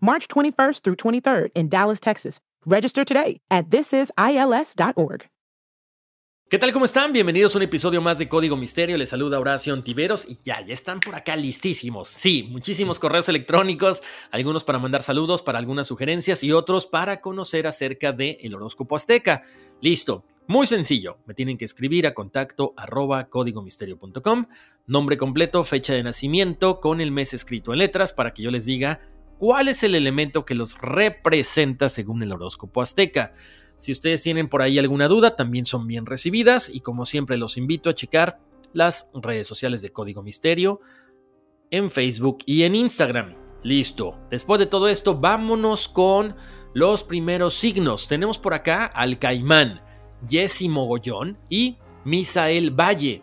March 21st through 23rd in Dallas, Texas. Register today at thisisils.org. ¿Qué tal? ¿Cómo están? Bienvenidos a un episodio más de Código Misterio. Les saluda Horacio Antiveros y ya, ya están por acá listísimos. Sí, muchísimos correos electrónicos, algunos para mandar saludos, para algunas sugerencias y otros para conocer acerca del el horóscopo azteca. Listo. Muy sencillo, me tienen que escribir a contacto arroba códigomisterio.com, nombre completo, fecha de nacimiento con el mes escrito en letras para que yo les diga cuál es el elemento que los representa según el horóscopo azteca. Si ustedes tienen por ahí alguna duda, también son bien recibidas y como siempre los invito a checar las redes sociales de Código Misterio en Facebook y en Instagram. Listo. Después de todo esto, vámonos con los primeros signos. Tenemos por acá al Caimán, Jesse Mogollón y Misael Valle.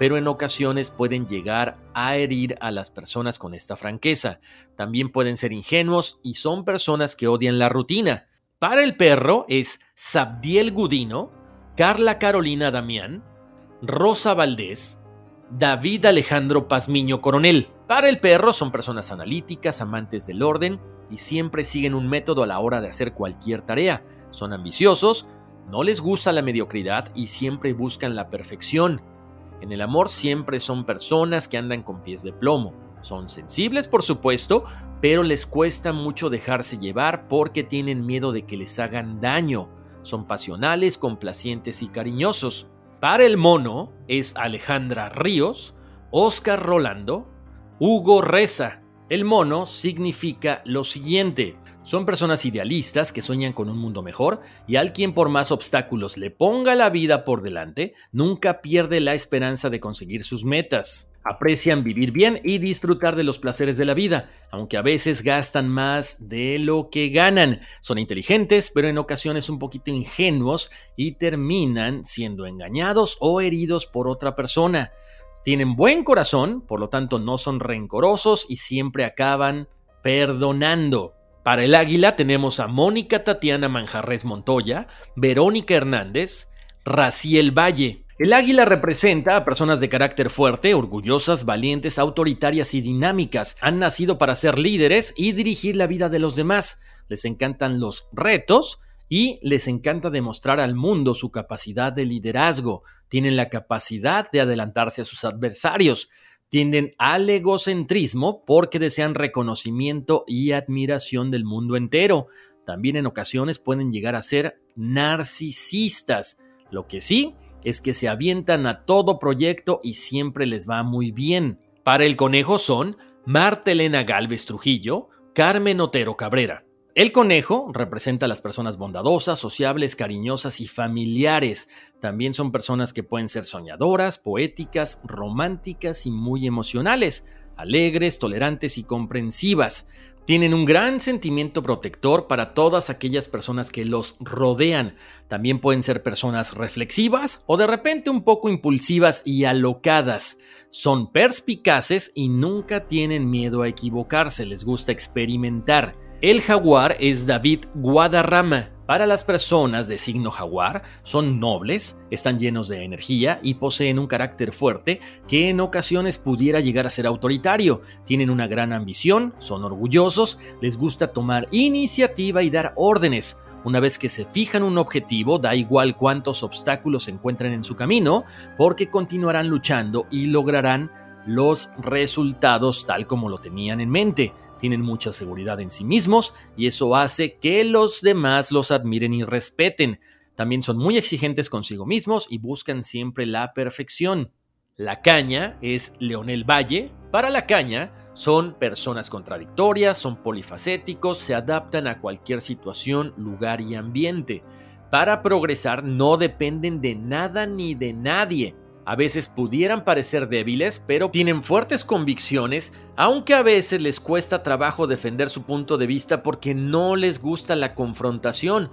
pero en ocasiones pueden llegar a herir a las personas con esta franqueza. También pueden ser ingenuos y son personas que odian la rutina. Para el perro es Sabdiel Gudino, Carla Carolina Damián, Rosa Valdés, David Alejandro Pazmiño Coronel. Para el perro son personas analíticas, amantes del orden y siempre siguen un método a la hora de hacer cualquier tarea. Son ambiciosos, no les gusta la mediocridad y siempre buscan la perfección. En el amor siempre son personas que andan con pies de plomo. Son sensibles, por supuesto, pero les cuesta mucho dejarse llevar porque tienen miedo de que les hagan daño. Son pasionales, complacientes y cariñosos. Para el mono es Alejandra Ríos, Oscar Rolando, Hugo Reza. El mono significa lo siguiente. Son personas idealistas que sueñan con un mundo mejor y al quien por más obstáculos le ponga la vida por delante, nunca pierde la esperanza de conseguir sus metas. Aprecian vivir bien y disfrutar de los placeres de la vida, aunque a veces gastan más de lo que ganan. Son inteligentes, pero en ocasiones un poquito ingenuos y terminan siendo engañados o heridos por otra persona. Tienen buen corazón, por lo tanto no son rencorosos y siempre acaban perdonando. Para el águila tenemos a Mónica Tatiana Manjarres Montoya, Verónica Hernández, Raciel Valle. El águila representa a personas de carácter fuerte, orgullosas, valientes, autoritarias y dinámicas. Han nacido para ser líderes y dirigir la vida de los demás. Les encantan los retos y les encanta demostrar al mundo su capacidad de liderazgo. Tienen la capacidad de adelantarse a sus adversarios tienden al egocentrismo porque desean reconocimiento y admiración del mundo entero. También en ocasiones pueden llegar a ser narcisistas. Lo que sí es que se avientan a todo proyecto y siempre les va muy bien. Para el conejo son Marta Elena Galvez Trujillo, Carmen Otero Cabrera. El conejo representa a las personas bondadosas, sociables, cariñosas y familiares. También son personas que pueden ser soñadoras, poéticas, románticas y muy emocionales, alegres, tolerantes y comprensivas. Tienen un gran sentimiento protector para todas aquellas personas que los rodean. También pueden ser personas reflexivas o de repente un poco impulsivas y alocadas. Son perspicaces y nunca tienen miedo a equivocarse, les gusta experimentar. El jaguar es David Guadarrama. Para las personas de signo jaguar, son nobles, están llenos de energía y poseen un carácter fuerte que en ocasiones pudiera llegar a ser autoritario. Tienen una gran ambición, son orgullosos, les gusta tomar iniciativa y dar órdenes. Una vez que se fijan un objetivo, da igual cuántos obstáculos se encuentren en su camino, porque continuarán luchando y lograrán los resultados tal como lo tenían en mente. Tienen mucha seguridad en sí mismos y eso hace que los demás los admiren y respeten. También son muy exigentes consigo mismos y buscan siempre la perfección. La caña es Leonel Valle. Para la caña son personas contradictorias, son polifacéticos, se adaptan a cualquier situación, lugar y ambiente. Para progresar no dependen de nada ni de nadie. A veces pudieran parecer débiles, pero tienen fuertes convicciones, aunque a veces les cuesta trabajo defender su punto de vista porque no les gusta la confrontación.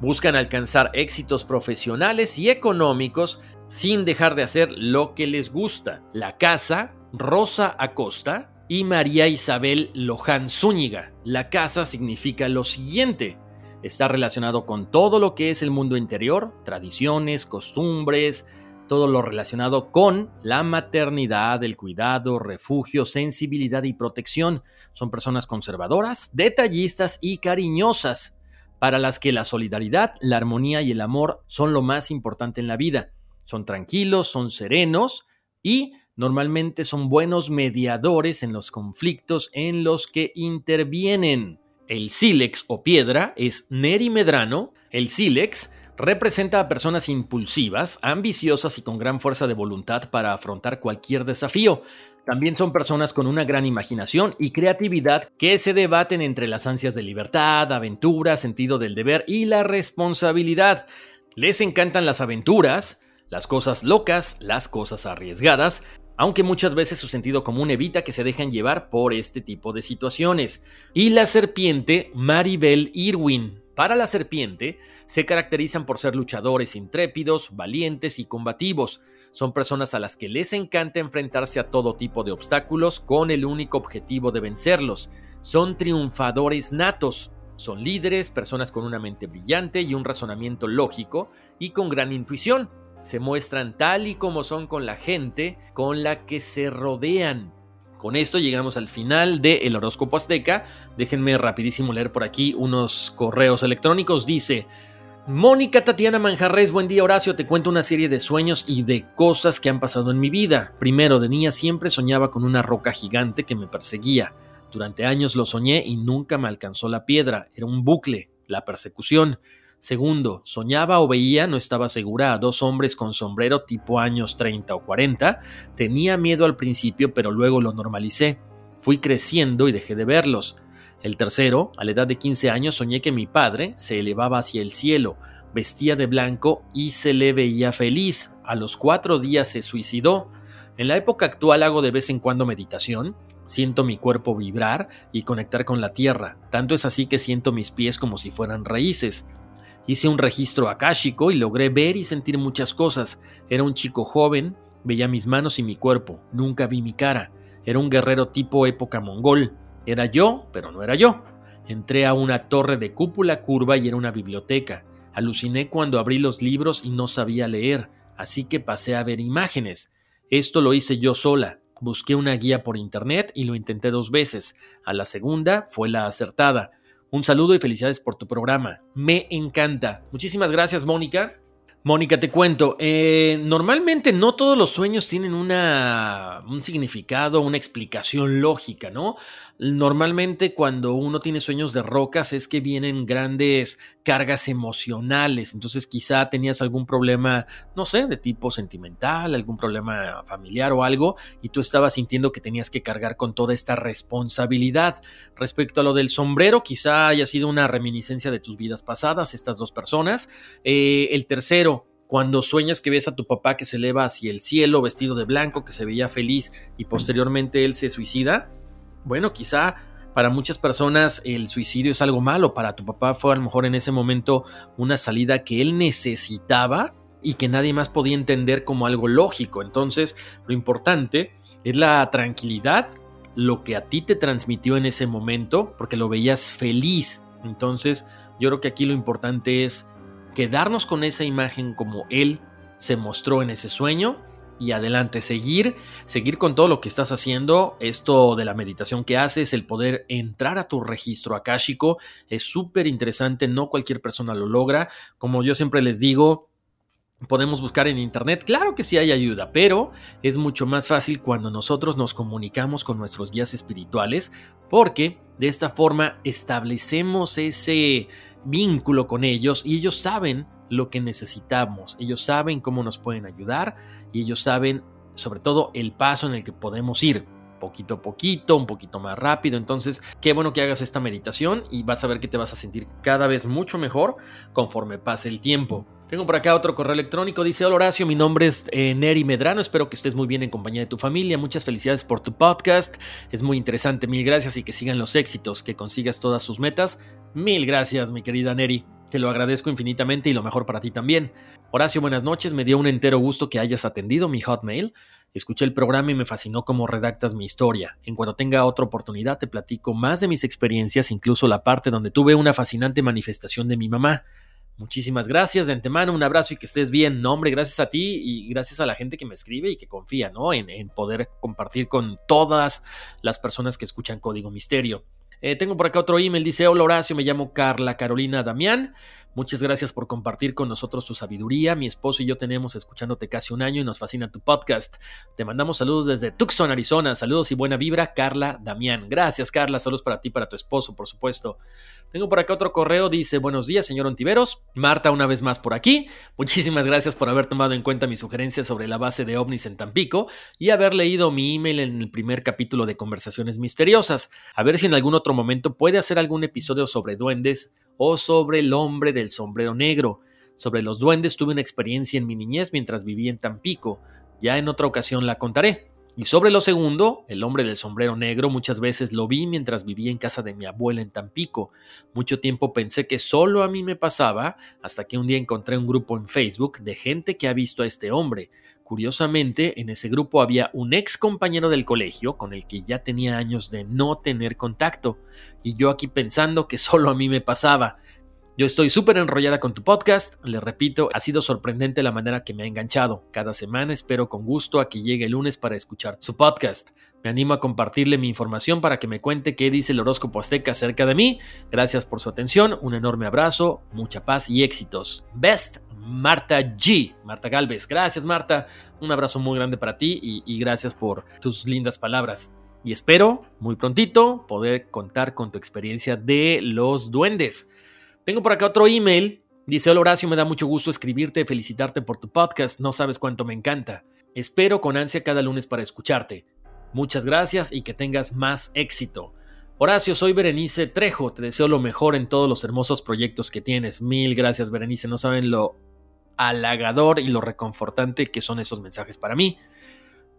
Buscan alcanzar éxitos profesionales y económicos sin dejar de hacer lo que les gusta. La casa, Rosa Acosta y María Isabel Loján Zúñiga. La casa significa lo siguiente. Está relacionado con todo lo que es el mundo interior, tradiciones, costumbres, todo lo relacionado con la maternidad, el cuidado, refugio, sensibilidad y protección. Son personas conservadoras, detallistas y cariñosas, para las que la solidaridad, la armonía y el amor son lo más importante en la vida. Son tranquilos, son serenos y normalmente son buenos mediadores en los conflictos en los que intervienen. El sílex o piedra es Neri Medrano. El sílex Representa a personas impulsivas, ambiciosas y con gran fuerza de voluntad para afrontar cualquier desafío. También son personas con una gran imaginación y creatividad que se debaten entre las ansias de libertad, aventura, sentido del deber y la responsabilidad. Les encantan las aventuras, las cosas locas, las cosas arriesgadas, aunque muchas veces su sentido común evita que se dejen llevar por este tipo de situaciones. Y la serpiente Maribel Irwin. Para la serpiente, se caracterizan por ser luchadores intrépidos, valientes y combativos. Son personas a las que les encanta enfrentarse a todo tipo de obstáculos con el único objetivo de vencerlos. Son triunfadores natos. Son líderes, personas con una mente brillante y un razonamiento lógico y con gran intuición. Se muestran tal y como son con la gente con la que se rodean. Con esto llegamos al final del horóscopo azteca. Déjenme rapidísimo leer por aquí unos correos electrónicos. Dice, Mónica Tatiana Manjarres, buen día Horacio, te cuento una serie de sueños y de cosas que han pasado en mi vida. Primero, de niña siempre soñaba con una roca gigante que me perseguía. Durante años lo soñé y nunca me alcanzó la piedra, era un bucle, la persecución. Segundo, soñaba o veía, no estaba segura, a dos hombres con sombrero tipo años 30 o 40. Tenía miedo al principio, pero luego lo normalicé. Fui creciendo y dejé de verlos. El tercero, a la edad de 15 años, soñé que mi padre se elevaba hacia el cielo, vestía de blanco y se le veía feliz. A los cuatro días se suicidó. En la época actual hago de vez en cuando meditación, siento mi cuerpo vibrar y conectar con la tierra. Tanto es así que siento mis pies como si fueran raíces. Hice un registro akáshico y logré ver y sentir muchas cosas. Era un chico joven, veía mis manos y mi cuerpo, nunca vi mi cara. Era un guerrero tipo época mongol. Era yo, pero no era yo. Entré a una torre de cúpula curva y era una biblioteca. Aluciné cuando abrí los libros y no sabía leer, así que pasé a ver imágenes. Esto lo hice yo sola. Busqué una guía por internet y lo intenté dos veces. A la segunda fue la acertada. Un saludo y felicidades por tu programa. Me encanta. Muchísimas gracias, Mónica. Mónica, te cuento, eh, normalmente no todos los sueños tienen una, un significado, una explicación lógica, ¿no? Normalmente cuando uno tiene sueños de rocas es que vienen grandes cargas emocionales, entonces quizá tenías algún problema, no sé, de tipo sentimental, algún problema familiar o algo, y tú estabas sintiendo que tenías que cargar con toda esta responsabilidad. Respecto a lo del sombrero, quizá haya sido una reminiscencia de tus vidas pasadas, estas dos personas. Eh, el tercero, cuando sueñas que ves a tu papá que se eleva hacia el cielo vestido de blanco, que se veía feliz y posteriormente él se suicida, bueno, quizá para muchas personas el suicidio es algo malo, para tu papá fue a lo mejor en ese momento una salida que él necesitaba y que nadie más podía entender como algo lógico. Entonces, lo importante es la tranquilidad, lo que a ti te transmitió en ese momento, porque lo veías feliz, Entonces, yo creo que aquí lo importante es quedarnos con esa imagen como él se mostró en ese sueño y adelante, seguir, seguir con todo lo que estás haciendo. Esto de la meditación que haces, el poder entrar a tu registro akáshico, es súper interesante, no cualquier persona lo logra. Como yo siempre les digo, podemos buscar en internet, claro que sí hay ayuda, pero es mucho más fácil cuando nosotros nos comunicamos con nuestros guías espirituales, porque de esta forma establecemos ese vínculo con ellos y ellos saben lo que necesitamos. Ellos saben cómo nos pueden ayudar y ellos saben sobre todo el paso en el que podemos ir poquito a poquito, un poquito más rápido. Entonces, qué bueno que hagas esta meditación y vas a ver que te vas a sentir cada vez mucho mejor conforme pase el tiempo. Tengo por acá otro correo electrónico. Dice: Hola Horacio, mi nombre es eh, Neri Medrano. Espero que estés muy bien en compañía de tu familia. Muchas felicidades por tu podcast. Es muy interesante. Mil gracias y que sigan los éxitos, que consigas todas sus metas. Mil gracias, mi querida Neri. Te lo agradezco infinitamente y lo mejor para ti también. Horacio, buenas noches. Me dio un entero gusto que hayas atendido mi hotmail. Escuché el programa y me fascinó cómo redactas mi historia. En cuanto tenga otra oportunidad te platico más de mis experiencias, incluso la parte donde tuve una fascinante manifestación de mi mamá. Muchísimas gracias de antemano, un abrazo y que estés bien. No, hombre, gracias a ti y gracias a la gente que me escribe y que confía, ¿no? En, en poder compartir con todas las personas que escuchan Código Misterio. Eh, tengo por acá otro email, dice, hola Horacio, me llamo Carla Carolina Damián. Muchas gracias por compartir con nosotros tu sabiduría. Mi esposo y yo tenemos escuchándote casi un año y nos fascina tu podcast. Te mandamos saludos desde Tucson, Arizona. Saludos y buena vibra, Carla Damián. Gracias, Carla. Saludos para ti, para tu esposo, por supuesto. Tengo por acá otro correo, dice, buenos días, señor Ontiveros. Marta, una vez más por aquí. Muchísimas gracias por haber tomado en cuenta mis sugerencias sobre la base de ovnis en Tampico y haber leído mi email en el primer capítulo de Conversaciones Misteriosas. A ver si en algún otro momento puede hacer algún episodio sobre duendes o sobre el hombre del sombrero negro. Sobre los duendes tuve una experiencia en mi niñez mientras vivía en Tampico. Ya en otra ocasión la contaré. Y sobre lo segundo, el hombre del sombrero negro muchas veces lo vi mientras vivía en casa de mi abuela en Tampico. Mucho tiempo pensé que solo a mí me pasaba, hasta que un día encontré un grupo en Facebook de gente que ha visto a este hombre. Curiosamente, en ese grupo había un ex compañero del colegio con el que ya tenía años de no tener contacto, y yo aquí pensando que solo a mí me pasaba. Yo estoy súper enrollada con tu podcast, le repito, ha sido sorprendente la manera que me ha enganchado. Cada semana espero con gusto a que llegue el lunes para escuchar su podcast. Me animo a compartirle mi información para que me cuente qué dice el horóscopo azteca acerca de mí. Gracias por su atención, un enorme abrazo, mucha paz y éxitos. Best Marta G. Marta Galvez. Gracias Marta, un abrazo muy grande para ti y, y gracias por tus lindas palabras. Y espero muy prontito poder contar con tu experiencia de los duendes. Tengo por acá otro email. Dice, hola Horacio, me da mucho gusto escribirte, felicitarte por tu podcast, no sabes cuánto me encanta. Espero con ansia cada lunes para escucharte. Muchas gracias y que tengas más éxito. Horacio, soy Berenice Trejo, te deseo lo mejor en todos los hermosos proyectos que tienes. Mil gracias Berenice, no saben lo halagador y lo reconfortante que son esos mensajes para mí.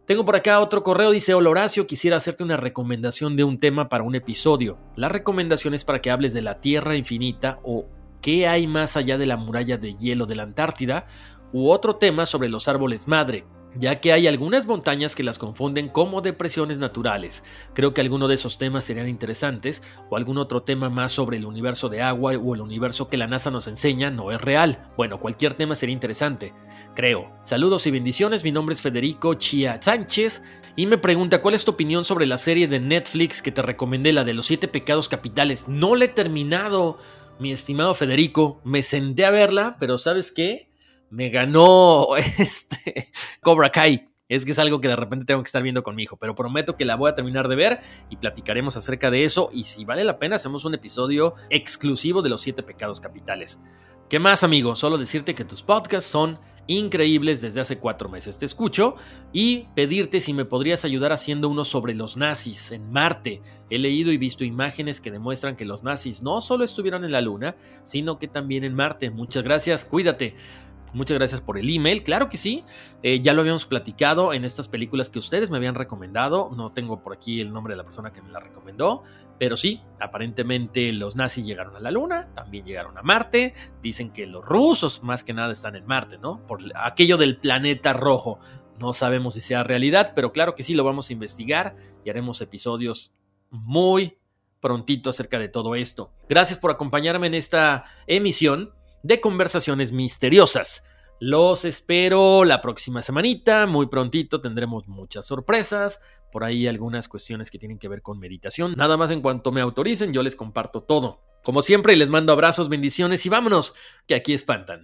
Tengo por acá otro correo, dice, hola Horacio, quisiera hacerte una recomendación de un tema para un episodio. La recomendación es para que hables de la Tierra infinita o qué hay más allá de la muralla de hielo de la Antártida, u otro tema sobre los árboles madre ya que hay algunas montañas que las confunden como depresiones naturales. Creo que alguno de esos temas serían interesantes, o algún otro tema más sobre el universo de agua o el universo que la NASA nos enseña no es real. Bueno, cualquier tema sería interesante, creo. Saludos y bendiciones, mi nombre es Federico Chia Sánchez y me pregunta cuál es tu opinión sobre la serie de Netflix que te recomendé, la de los siete pecados capitales. No la he terminado, mi estimado Federico, me senté a verla, pero ¿sabes qué? Me ganó este Cobra Kai. Es que es algo que de repente tengo que estar viendo con mi hijo, pero prometo que la voy a terminar de ver y platicaremos acerca de eso. Y si vale la pena, hacemos un episodio exclusivo de los siete pecados capitales. ¿Qué más, amigo? Solo decirte que tus podcasts son increíbles desde hace cuatro meses. Te escucho y pedirte si me podrías ayudar haciendo uno sobre los nazis en Marte. He leído y visto imágenes que demuestran que los nazis no solo estuvieron en la Luna, sino que también en Marte. Muchas gracias, cuídate. Muchas gracias por el email. Claro que sí. Eh, ya lo habíamos platicado en estas películas que ustedes me habían recomendado. No tengo por aquí el nombre de la persona que me la recomendó. Pero sí, aparentemente los nazis llegaron a la Luna, también llegaron a Marte. Dicen que los rusos más que nada están en Marte, ¿no? Por aquello del planeta rojo. No sabemos si sea realidad, pero claro que sí lo vamos a investigar y haremos episodios muy prontito acerca de todo esto. Gracias por acompañarme en esta emisión de Conversaciones Misteriosas. Los espero la próxima semanita, muy prontito tendremos muchas sorpresas, por ahí algunas cuestiones que tienen que ver con meditación. Nada más en cuanto me autoricen, yo les comparto todo. Como siempre, les mando abrazos, bendiciones y vámonos, que aquí espantan.